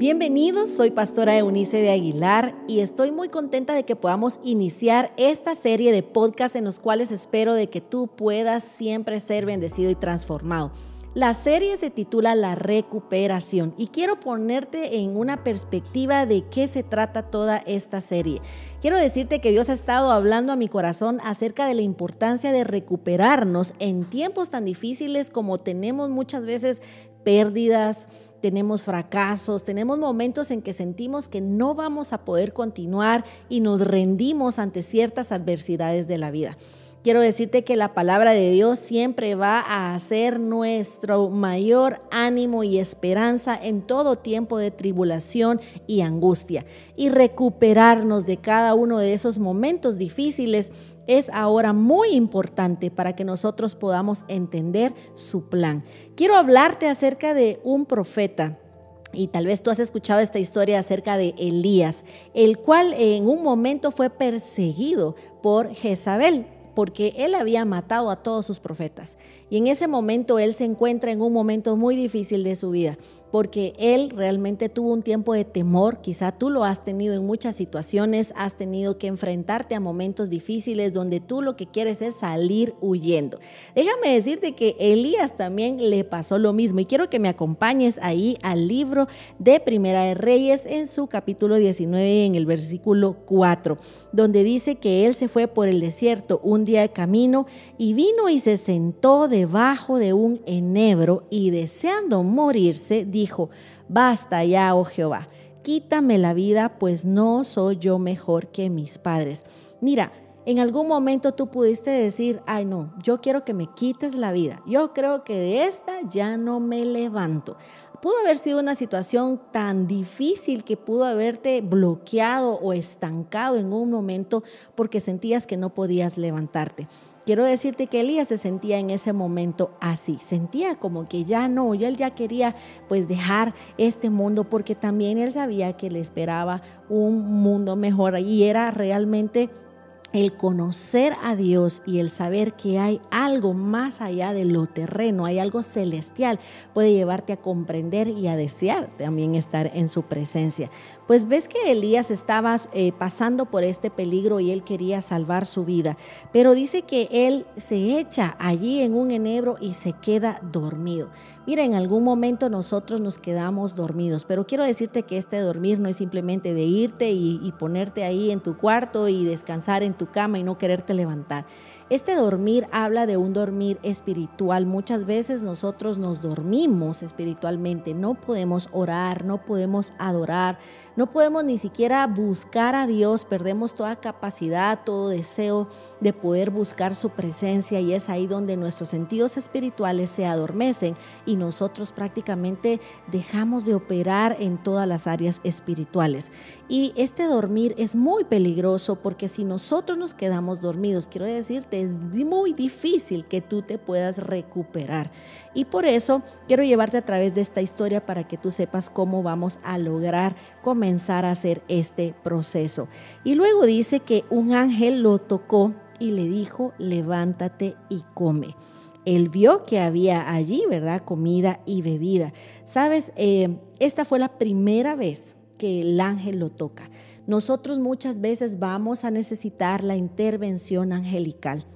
Bienvenidos, soy pastora Eunice de Aguilar y estoy muy contenta de que podamos iniciar esta serie de podcasts en los cuales espero de que tú puedas siempre ser bendecido y transformado. La serie se titula La recuperación y quiero ponerte en una perspectiva de qué se trata toda esta serie. Quiero decirte que Dios ha estado hablando a mi corazón acerca de la importancia de recuperarnos en tiempos tan difíciles como tenemos muchas veces pérdidas, tenemos fracasos, tenemos momentos en que sentimos que no vamos a poder continuar y nos rendimos ante ciertas adversidades de la vida. Quiero decirte que la palabra de Dios siempre va a ser nuestro mayor ánimo y esperanza en todo tiempo de tribulación y angustia. Y recuperarnos de cada uno de esos momentos difíciles es ahora muy importante para que nosotros podamos entender su plan. Quiero hablarte acerca de un profeta y tal vez tú has escuchado esta historia acerca de Elías, el cual en un momento fue perseguido por Jezabel porque él había matado a todos sus profetas. Y en ese momento él se encuentra en un momento muy difícil de su vida porque él realmente tuvo un tiempo de temor, quizá tú lo has tenido en muchas situaciones, has tenido que enfrentarte a momentos difíciles donde tú lo que quieres es salir huyendo. Déjame decirte que Elías también le pasó lo mismo y quiero que me acompañes ahí al libro de Primera de Reyes en su capítulo 19 en el versículo 4, donde dice que él se fue por el desierto un día de camino y vino y se sentó debajo de un enebro y deseando morirse, dijo, basta ya, oh Jehová, quítame la vida, pues no soy yo mejor que mis padres. Mira, en algún momento tú pudiste decir, ay no, yo quiero que me quites la vida. Yo creo que de esta ya no me levanto. Pudo haber sido una situación tan difícil que pudo haberte bloqueado o estancado en un momento porque sentías que no podías levantarte. Quiero decirte que Elías se sentía en ese momento así, sentía como que ya no, ya él ya quería pues dejar este mundo porque también él sabía que le esperaba un mundo mejor y era realmente el conocer a Dios y el saber que hay algo más allá de lo terreno, hay algo celestial, puede llevarte a comprender y a desear también estar en su presencia. Pues ves que Elías estaba eh, pasando por este peligro y él quería salvar su vida, pero dice que él se echa allí en un enebro y se queda dormido. Mira, en algún momento nosotros nos quedamos dormidos, pero quiero decirte que este dormir no es simplemente de irte y, y ponerte ahí en tu cuarto y descansar en tu cama y no quererte levantar. Este dormir habla de un dormir espiritual. Muchas veces nosotros nos dormimos espiritualmente, no podemos orar, no podemos adorar, no podemos ni siquiera buscar a Dios, perdemos toda capacidad, todo deseo de poder buscar su presencia y es ahí donde nuestros sentidos espirituales se adormecen y nosotros prácticamente dejamos de operar en todas las áreas espirituales. Y este dormir es muy peligroso porque si nosotros nos quedamos dormidos, quiero decirte, es muy difícil que tú te puedas recuperar. Y por eso quiero llevarte a través de esta historia para que tú sepas cómo vamos a lograr comenzar a hacer este proceso. Y luego dice que un ángel lo tocó y le dijo, levántate y come. Él vio que había allí, ¿verdad? Comida y bebida. Sabes, eh, esta fue la primera vez que el ángel lo toca. Nosotros muchas veces vamos a necesitar la intervención angelical.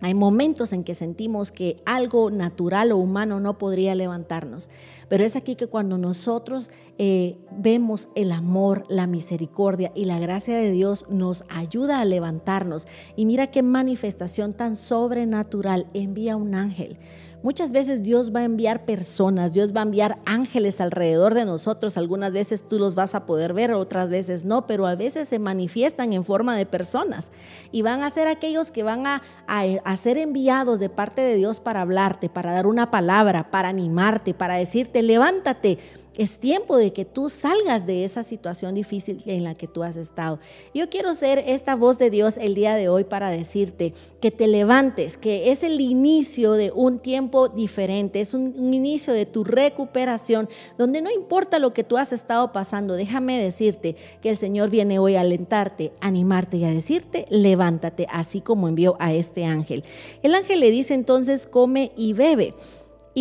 Hay momentos en que sentimos que algo natural o humano no podría levantarnos, pero es aquí que cuando nosotros eh, vemos el amor, la misericordia y la gracia de Dios nos ayuda a levantarnos. Y mira qué manifestación tan sobrenatural envía un ángel. Muchas veces Dios va a enviar personas, Dios va a enviar ángeles alrededor de nosotros. Algunas veces tú los vas a poder ver, otras veces no, pero a veces se manifiestan en forma de personas y van a ser aquellos que van a, a, ser enviados de parte de Dios para hablarte, para dar una palabra, para animarte, para decirte, levántate, es tiempo de que tú salgas de esa situación difícil en la que tú has estado. Yo quiero ser esta voz de Dios el día de hoy para decirte que te levantes, que es el inicio de un tiempo diferente, es un, inicio de tu recuperación, donde no importa lo que tú has estado pasando, déjame decirte que el Señor viene hoy a alentarte, animarte y a decirte, levántate, así como envió a este ángel. El ángel le dice entonces, come y bebe.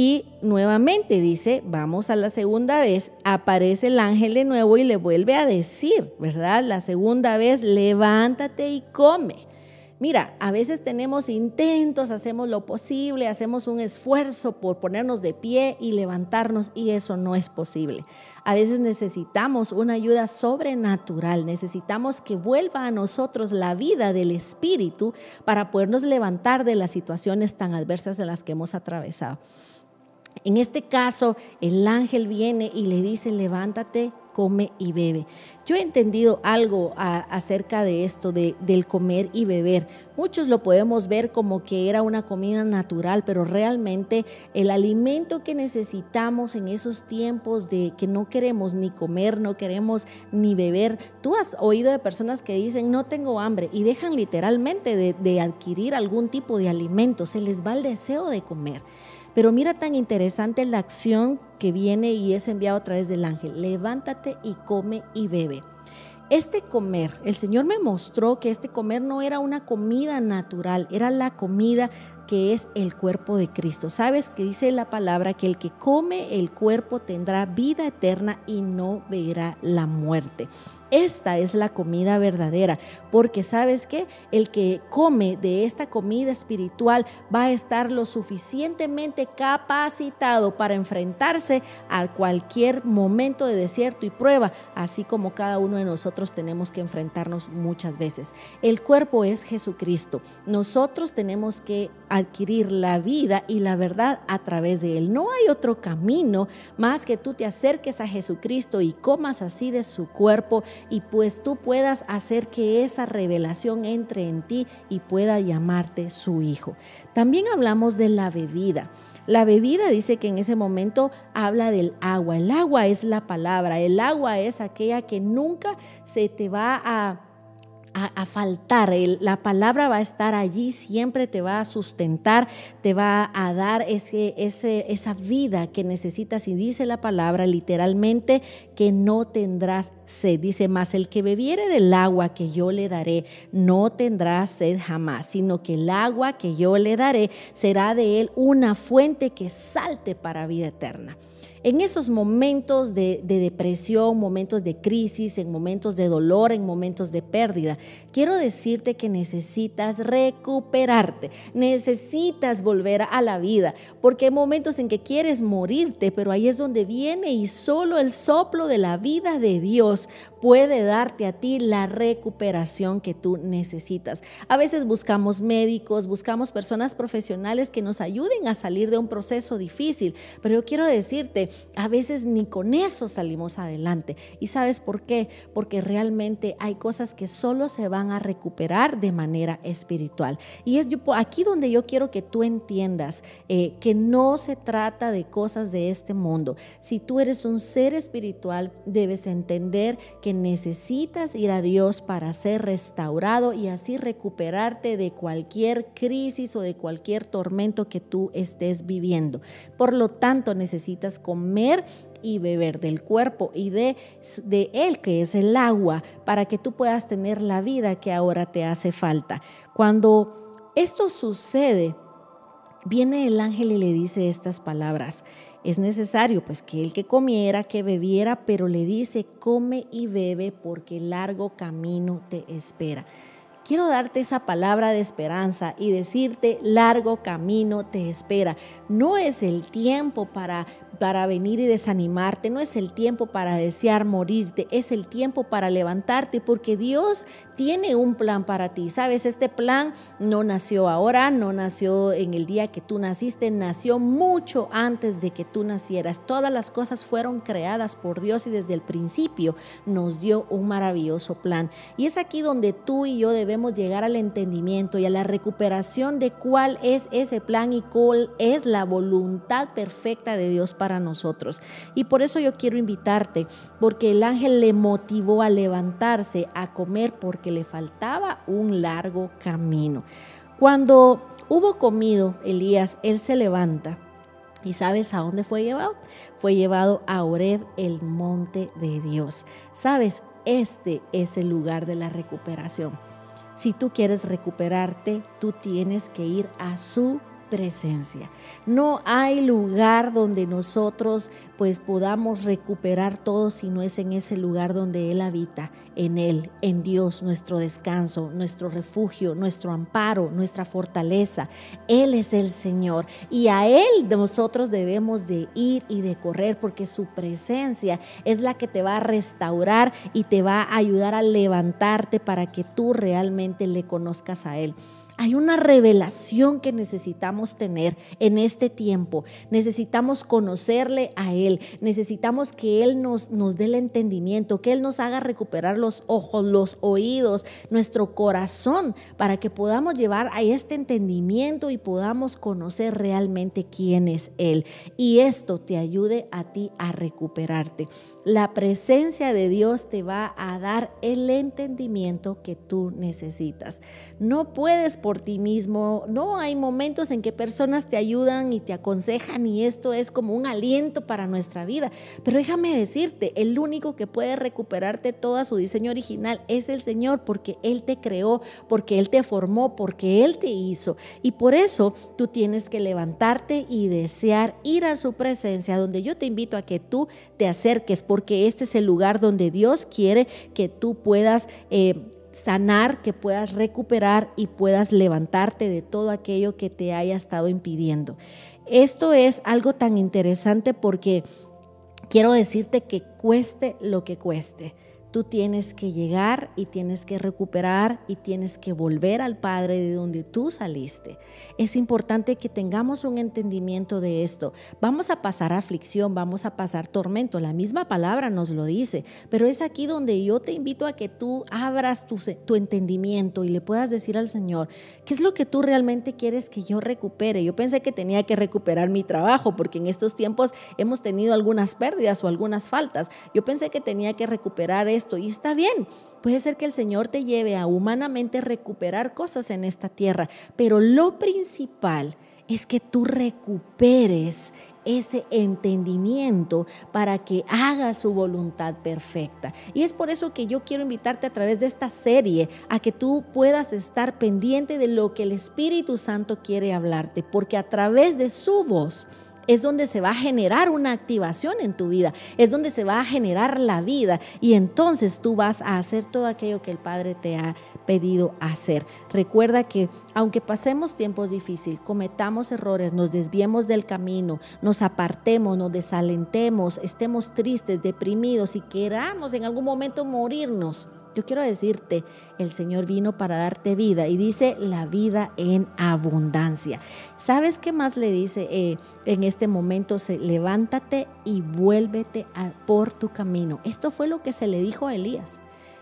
Y nuevamente dice, vamos a la segunda vez, aparece el ángel de nuevo y le vuelve a decir, ¿verdad? La segunda vez, levántate y come. Mira, a veces tenemos intentos, hacemos lo posible, hacemos un esfuerzo por ponernos de pie y levantarnos y eso no es posible. A veces necesitamos una ayuda sobrenatural, necesitamos que vuelva a nosotros la vida del Espíritu para podernos levantar de las situaciones tan adversas en las que hemos atravesado. En este caso, el ángel viene y le dice, levántate, come y bebe. Yo he entendido algo acerca de esto, de, del comer y beber. Muchos lo podemos ver como que era una comida natural, pero realmente el alimento que necesitamos en esos tiempos de que no queremos ni comer, no queremos ni beber. Tú has oído de personas que dicen no tengo hambre y dejan literalmente de, de adquirir algún tipo de alimento, se les va el deseo de comer. Pero mira tan interesante la acción que viene y es enviado a través del ángel. Levántate y come y bebe. Este comer, el Señor me mostró que este comer no era una comida natural, era la comida que es el cuerpo de Cristo. ¿Sabes que dice la palabra que el que come el cuerpo tendrá vida eterna y no verá la muerte? Esta es la comida verdadera, porque sabes que el que come de esta comida espiritual va a estar lo suficientemente capacitado para enfrentarse a cualquier momento de desierto y prueba, así como cada uno de nosotros tenemos que enfrentarnos muchas veces. El cuerpo es Jesucristo. Nosotros tenemos que adquirir la vida y la verdad a través de Él. No hay otro camino más que tú te acerques a Jesucristo y comas así de su cuerpo y pues tú puedas hacer que esa revelación entre en ti y pueda llamarte su hijo. También hablamos de la bebida. La bebida dice que en ese momento habla del agua. El agua es la palabra. El agua es aquella que nunca se te va a a, faltar. la palabra va a estar allí, siempre te va a sustentar, te va a dar ese, ese, esa vida que necesitas. Y dice la palabra literalmente que no tendrás sed. Dice más, el que bebiere del agua que yo le daré, no tendrá sed jamás, sino que el agua que yo le daré será de él una fuente que salte para vida eterna en esos momentos de, depresión, momentos de crisis, en momentos de dolor, en momentos de pérdida, quiero decirte que necesitas recuperarte, necesitas volver a la vida, porque hay momentos en que quieres morirte, pero ahí es donde viene y solo el soplo de la vida de Dios puede darte a ti la recuperación que tú necesitas. A veces buscamos médicos, buscamos personas profesionales que nos ayuden a salir de un proceso difícil, pero yo quiero decirte, a veces ni con eso salimos adelante. ¿Y sabes por qué? Porque realmente hay cosas que solo se van a recuperar de manera espiritual. Y es aquí donde yo quiero que tú entiendas eh, que no se trata de cosas de este mundo. Si tú eres un ser espiritual, debes entender que necesitas ir a Dios para ser restaurado y así recuperarte de cualquier crisis o de cualquier tormento que tú estés viviendo. Por lo tanto, necesitas comer y beber del cuerpo y de, de Él, que es el agua, para que tú puedas tener la vida que ahora te hace falta. Cuando esto sucede, viene el ángel y le dice estas palabras es necesario pues que el que comiera, que bebiera, pero le dice, come y bebe porque largo camino te espera. Quiero darte esa palabra de esperanza y decirte, largo camino te espera. No es el tiempo para para venir y desanimarte, no es el tiempo para desear morirte, es el tiempo para levantarte porque Dios tiene un plan para ti. Sabes, este plan no nació ahora, no nació en el día que tú naciste, nació mucho antes de que tú nacieras. Todas las cosas fueron creadas por Dios y desde el principio nos dio un maravilloso plan. Y es aquí donde tú y yo debemos llegar al entendimiento y a la recuperación de cuál es ese plan y cuál es la voluntad perfecta de Dios para nosotros. Y por eso yo quiero invitarte, porque el ángel le motivó a levantarse, a comer, porque le faltaba un largo camino. Cuando hubo comido Elías, él se levanta. ¿Y sabes a dónde fue llevado? Fue llevado a Oreb, el monte de Dios. ¿Sabes? Este es el lugar de la recuperación. Si tú quieres recuperarte, tú tienes que ir a su presencia. No hay lugar donde nosotros pues podamos recuperar todo si no es en ese lugar donde Él habita, en Él, en Dios, nuestro descanso, nuestro refugio, nuestro amparo, nuestra fortaleza. Él es el Señor y a Él nosotros debemos de ir y de correr porque su presencia es la que te va a restaurar y te va a ayudar a levantarte para que tú realmente le conozcas a Él. Hay una revelación que necesitamos tener en este tiempo. Necesitamos conocerle a Él. Necesitamos que Él nos, nos dé el entendimiento, que Él nos haga recuperar los ojos, los oídos, nuestro corazón, para que podamos llevar a este entendimiento y podamos conocer realmente quién es Él. Y esto te ayude a ti a recuperarte. La presencia de Dios te va a dar el entendimiento que tú necesitas. No puedes por ti mismo, no hay momentos en que personas te ayudan y te aconsejan y esto es como un aliento para nuestra vida. Pero déjame decirte, el único que puede recuperarte todo su diseño original es el Señor porque Él te creó, porque Él te formó, porque Él te hizo. Y por eso tú tienes que levantarte y desear ir a su presencia, donde yo te invito a que tú te acerques porque este es el lugar donde Dios quiere que tú puedas... Eh, sanar, que puedas recuperar y puedas levantarte de todo aquello que te haya estado impidiendo. Esto es algo tan interesante porque quiero decirte que cueste lo que cueste Tú tienes que llegar y tienes que recuperar y tienes que volver al Padre de donde tú saliste. Es importante que tengamos un entendimiento de esto. Vamos a pasar aflicción, vamos a pasar tormento. La misma palabra nos lo dice, pero es aquí donde yo te invito a que tú abras tu, entendimiento y le puedas decir al Señor, ¿qué es lo que tú realmente quieres que yo recupere? Yo pensé que tenía que recuperar mi trabajo porque en estos tiempos hemos tenido algunas pérdidas o algunas faltas. Yo pensé que tenía que recuperar y está bien. Puede ser que el Señor te lleve a humanamente recuperar cosas en esta tierra, pero lo principal es que tú recuperes ese entendimiento para que haga su voluntad perfecta. Y es por eso que yo quiero invitarte a través de esta serie a que tú puedas estar pendiente de lo que el Espíritu Santo quiere hablarte, porque a través de su voz es donde se va a generar una activación en tu vida, es donde se va a generar la vida y entonces tú vas a hacer todo aquello que el Padre te ha pedido hacer. Recuerda que aunque pasemos tiempos difíciles, cometamos errores, nos desviemos del camino, nos apartemos, nos desalentemos, estemos tristes, deprimidos y queramos en algún momento morirnos, yo quiero decirte, el Señor vino para darte vida y dice la vida en abundancia. ¿Sabes qué más le dice eh, en este momento? Se, levántate y vuélvete por tu camino. Esto fue lo que se le dijo a Elías.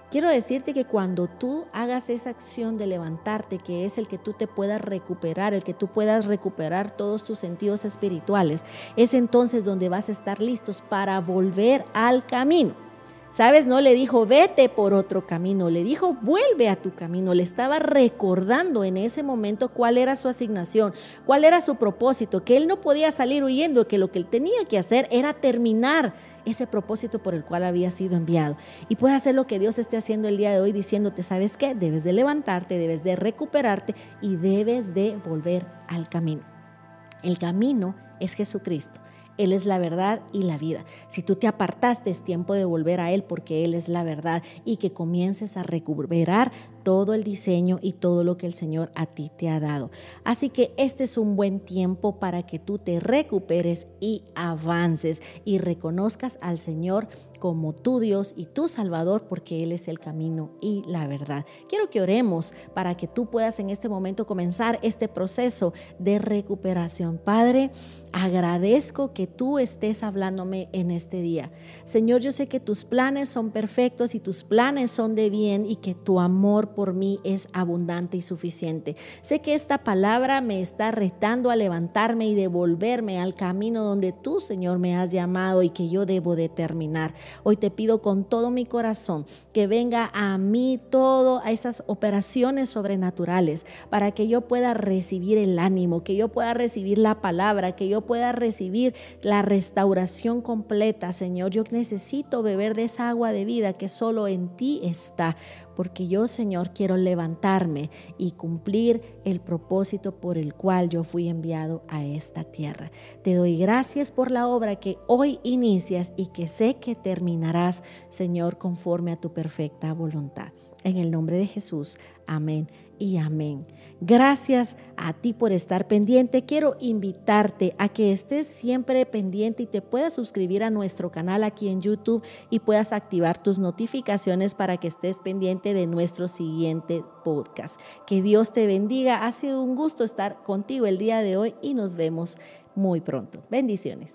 Quiero decirte que cuando tú hagas esa acción de levantarte, que es el que tú te puedas recuperar, el que tú puedas recuperar todos tus sentidos espirituales, es entonces donde vas a estar listos para volver al camino. ¿Sabes? No le dijo, vete por otro camino, le dijo, vuelve a tu camino. Le estaba recordando en ese momento cuál era su asignación, cuál era su propósito, que él no podía salir huyendo, que lo que él tenía que hacer era terminar ese propósito por el cual había sido enviado. Y puede hacer lo que Dios esté haciendo el día de hoy diciéndote, ¿sabes qué? Debes de levantarte, debes de recuperarte y debes de volver al camino. El camino es Jesucristo. Él es la verdad y la vida. Si tú te apartaste, es tiempo de volver a Él porque Él es la verdad y que comiences a recuperar todo el diseño y todo lo que el Señor a ti te ha dado. Así que este es un buen tiempo para que tú te recuperes y avances y reconozcas al Señor como tu Dios y tu Salvador porque Él es el camino y la verdad. Quiero que oremos para que tú puedas en este momento comenzar este proceso de recuperación. Padre, agradezco tú estés hablándome en este día. Señor, yo sé que tus planes son perfectos y tus planes son de bien y que tu amor por mí es abundante y suficiente. Sé que esta palabra me está retando a levantarme y devolverme al camino donde tú, Señor, me has llamado y que yo debo determinar. Hoy te pido con todo mi corazón que venga a mí todo a esas operaciones sobrenaturales para que yo pueda recibir el ánimo, que yo pueda recibir la palabra, que yo pueda recibir, la restauración completa, Señor. Yo necesito beber de esa agua de vida que solo en ti está, porque yo, Señor, quiero levantarme y cumplir el propósito por el cual yo fui enviado a esta tierra. Te doy gracias por la obra que hoy inicias y que sé que terminarás, Señor, conforme a tu perfecta voluntad. En el nombre de Jesús, amén y amén. Gracias a ti por estar pendiente. Quiero invitarte a que estés siempre pendiente y te puedas suscribir a nuestro canal aquí en YouTube y puedas activar tus notificaciones para que estés pendiente de nuestro siguiente podcast. Que Dios te bendiga. Ha sido un gusto estar contigo el día de hoy y nos vemos muy pronto. Bendiciones.